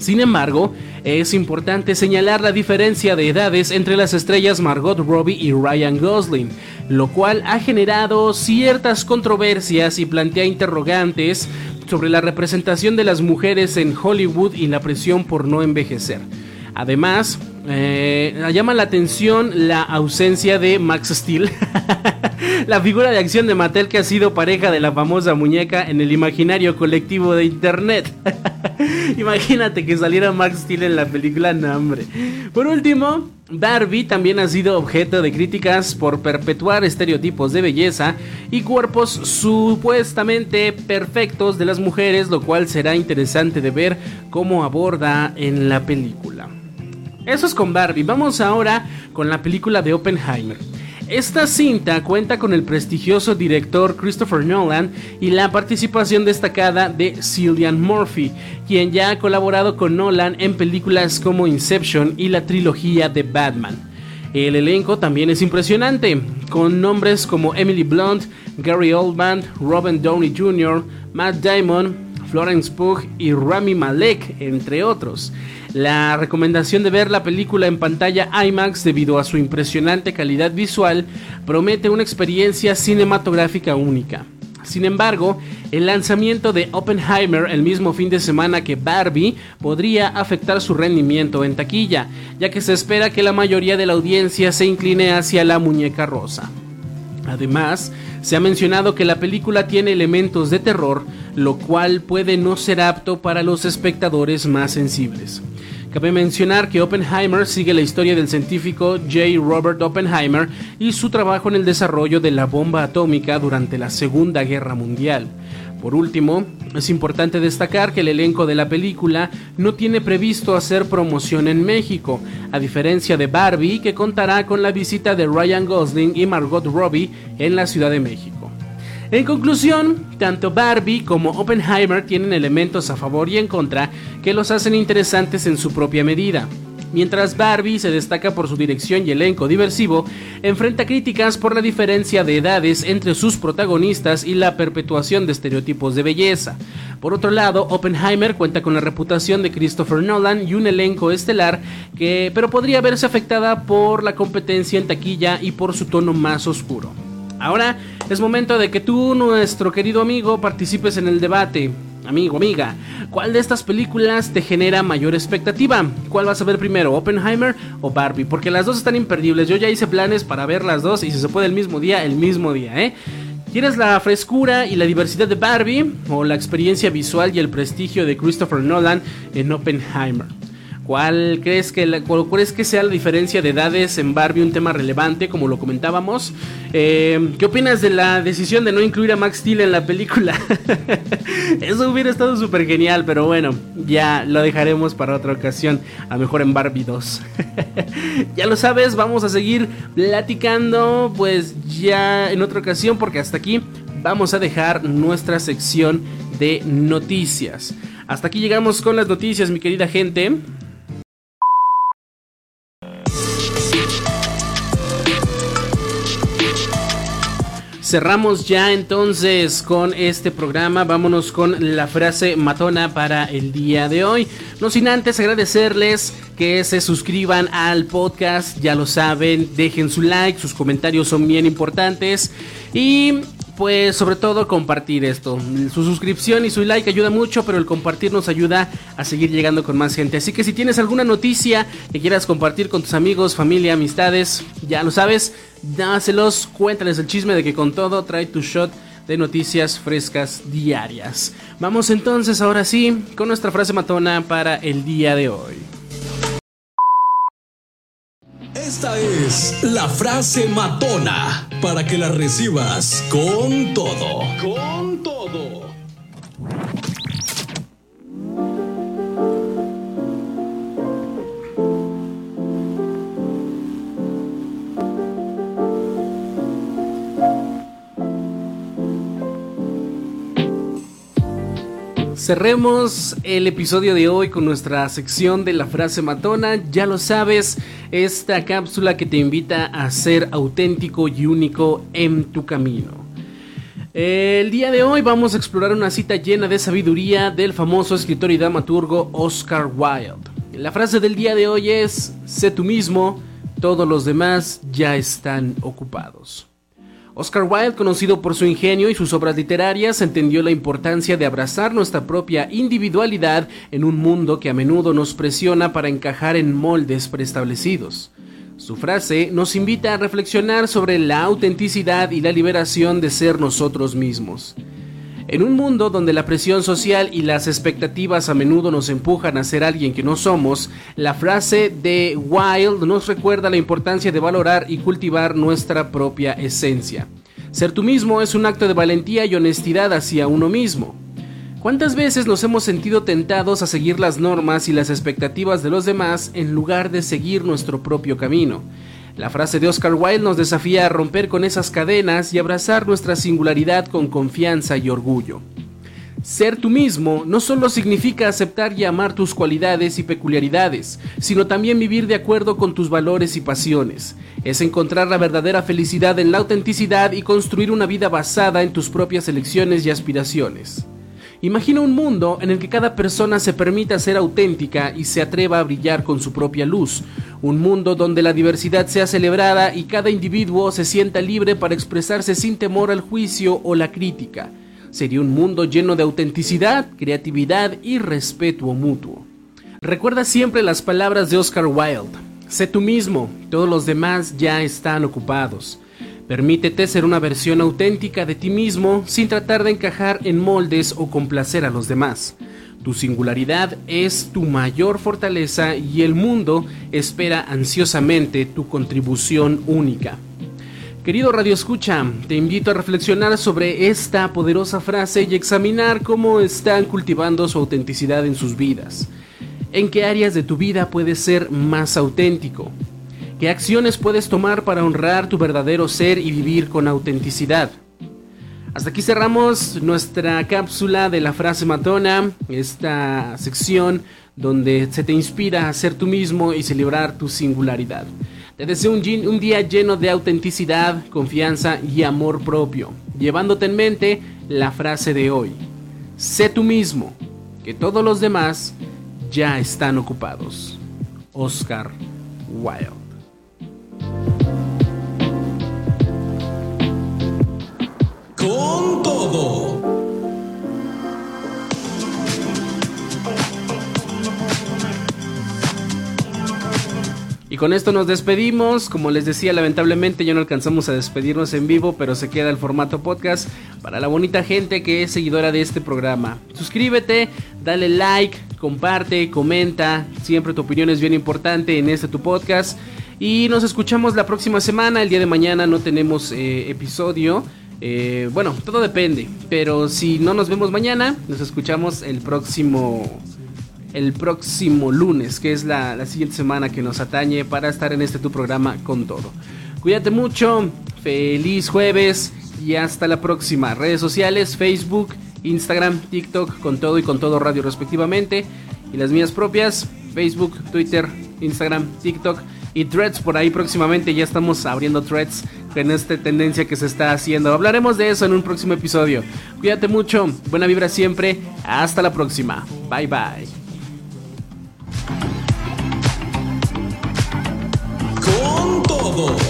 Sin embargo, es importante señalar la diferencia de edades entre las estrellas Margot Robbie y Ryan Gosling, lo cual ha generado ciertas controversias y plantea interrogantes sobre la representación de las mujeres en Hollywood y la presión por no envejecer. Además, eh, llama la atención la ausencia de Max Steel, la figura de acción de Mattel que ha sido pareja de la famosa muñeca en el imaginario colectivo de Internet. Imagínate que saliera Max Steel en la película, no. Por último, Barbie también ha sido objeto de críticas por perpetuar estereotipos de belleza y cuerpos supuestamente perfectos de las mujeres, lo cual será interesante de ver cómo aborda en la película. Eso es con Barbie. Vamos ahora con la película de Oppenheimer. esta cinta cuenta con el prestigioso director Christopher Nolan y la participación destacada de Cillian Murphy, quien ya ha colaborado con Nolan en películas como Inception y la trilogía de Batman. El elenco también es impresionante, con nombres como Emily Blunt, Gary Oldman, Robin Downey Jr., Matt Damon, Florence Pugh y Rami Malek, entre otros. La recomendación de ver la película en pantalla IMAX debido a su impresionante calidad visual promete una experiencia cinematográfica única. Sin embargo, el lanzamiento de Oppenheimer el mismo fin de semana que Barbie podría afectar su rendimiento en taquilla, ya que se espera que la mayoría de la audiencia se incline hacia la muñeca rosa. Además, se ha mencionado que la película tiene elementos de terror, lo cual puede no ser apto para los espectadores más sensibles. Cabe mencionar que Oppenheimer sigue la historia del científico J. Robert Oppenheimer y su trabajo en el desarrollo de la bomba atómica durante la Segunda Guerra Mundial. Por último, es importante destacar que el elenco de la película no tiene previsto hacer promoción en México, a diferencia de Barbie que contará con la visita de Ryan Gosling y Margot Robbie en la Ciudad de México. En conclusión, tanto Barbie como Oppenheimer tienen elementos a favor y en contra que los hacen interesantes en su propia medida. Mientras Barbie se destaca por su dirección y elenco diversivo, enfrenta críticas por la diferencia de edades entre sus protagonistas y la perpetuación de estereotipos de belleza. Por otro lado, Oppenheimer cuenta con la reputación de Christopher Nolan y un elenco estelar que pero podría verse afectada por la competencia en taquilla y por su tono más oscuro. Ahora es momento de que tú, nuestro querido amigo, participes en el debate. Amigo, amiga, ¿cuál de estas películas te genera mayor expectativa? ¿Cuál vas a ver primero, Oppenheimer o Barbie? Porque las dos están imperdibles. Yo ya hice planes para ver las dos y si se puede el mismo día, el mismo día, ¿eh? ¿Quieres la frescura y la diversidad de Barbie o la experiencia visual y el prestigio de Christopher Nolan en Oppenheimer? ¿Cuál crees que, la, crees que sea la diferencia de edades en Barbie un tema relevante, como lo comentábamos? Eh, ¿Qué opinas de la decisión de no incluir a Max Steel en la película? Eso hubiera estado súper genial, pero bueno, ya lo dejaremos para otra ocasión, a lo mejor en Barbie 2. ya lo sabes, vamos a seguir platicando, pues ya en otra ocasión, porque hasta aquí vamos a dejar nuestra sección de noticias. Hasta aquí llegamos con las noticias, mi querida gente. Cerramos ya entonces con este programa. Vámonos con la frase matona para el día de hoy. No sin antes agradecerles que se suscriban al podcast. Ya lo saben, dejen su like, sus comentarios son bien importantes. Y pues sobre todo compartir esto. Su suscripción y su like ayuda mucho, pero el compartir nos ayuda a seguir llegando con más gente. Así que si tienes alguna noticia que quieras compartir con tus amigos, familia, amistades, ya lo sabes, dáselos, cuéntales el chisme de que con todo trae tu shot de noticias frescas diarias. Vamos entonces ahora sí con nuestra frase matona para el día de hoy. Esta es la frase matona para que la recibas con todo. Cerremos el episodio de hoy con nuestra sección de la frase matona. Ya lo sabes, esta cápsula que te invita a ser auténtico y único en tu camino. El día de hoy vamos a explorar una cita llena de sabiduría del famoso escritor y dramaturgo Oscar Wilde. La frase del día de hoy es, sé tú mismo, todos los demás ya están ocupados. Oscar Wilde, conocido por su ingenio y sus obras literarias, entendió la importancia de abrazar nuestra propia individualidad en un mundo que a menudo nos presiona para encajar en moldes preestablecidos. Su frase nos invita a reflexionar sobre la autenticidad y la liberación de ser nosotros mismos. En un mundo donde la presión social y las expectativas a menudo nos empujan a ser alguien que no somos, la frase de Wilde nos recuerda la importancia de valorar y cultivar nuestra propia esencia. Ser tú mismo es un acto de valentía y honestidad hacia uno mismo. ¿Cuántas veces nos hemos sentido tentados a seguir las normas y las expectativas de los demás en lugar de seguir nuestro propio camino? La frase de Oscar Wilde nos desafía a romper con esas cadenas y abrazar nuestra singularidad con confianza y orgullo. Ser tú mismo no solo significa aceptar y amar tus cualidades y peculiaridades, sino también vivir de acuerdo con tus valores y pasiones. Es encontrar la verdadera felicidad en la autenticidad y construir una vida basada en tus propias elecciones y aspiraciones. Imagina un mundo en el que cada persona se permita ser auténtica y se atreva a brillar con su propia luz. Un mundo donde la diversidad sea celebrada y cada individuo se sienta libre para expresarse sin temor al juicio o la crítica. Sería un mundo lleno de autenticidad, creatividad y respeto mutuo. Recuerda siempre las palabras de Oscar Wilde. Sé tú mismo, todos los demás ya están ocupados. Permítete ser una versión auténtica de ti mismo sin tratar de encajar en moldes o complacer a los demás. Tu singularidad es tu mayor fortaleza y el mundo espera ansiosamente tu contribución única. Querido Radio Escucha, te invito a reflexionar sobre esta poderosa frase y examinar cómo están cultivando su autenticidad en sus vidas. ¿En qué áreas de tu vida puedes ser más auténtico? ¿Qué acciones puedes tomar para honrar tu verdadero ser y vivir con autenticidad? Hasta aquí cerramos nuestra cápsula de la frase matona, esta sección donde se te inspira a ser tú mismo y celebrar tu singularidad. Te deseo un, día lleno de autenticidad, confianza y amor propio, llevándote en mente la frase de hoy. Sé tú mismo, que todos los demás ya están ocupados. Oscar Wilde. Con todo. Y con esto nos despedimos. Como les decía, lamentablemente ya no alcanzamos a despedirnos en vivo, pero se queda el formato podcast para la bonita gente que es seguidora de este programa. Suscríbete, dale like, comparte, comenta. Siempre tu opinión es bien importante en este tu podcast. Y nos escuchamos la próxima semana. El día de mañana no tenemos eh, episodio. Eh, bueno, todo depende. Pero si no nos vemos mañana, nos escuchamos el próximo. El próximo lunes, que es la, la siguiente semana que nos atañe para estar en este tu programa con todo. Cuídate mucho, feliz jueves y hasta la próxima. Redes sociales, Facebook, Instagram, TikTok, con todo y con todo radio respectivamente. Y las mías propias, Facebook, Twitter, Instagram, TikTok y threads por ahí próximamente. Ya estamos abriendo threads en esta tendencia que se está haciendo. Hablaremos de eso en un próximo episodio. Cuídate mucho, buena vibra siempre. Hasta la próxima. Bye bye. Con.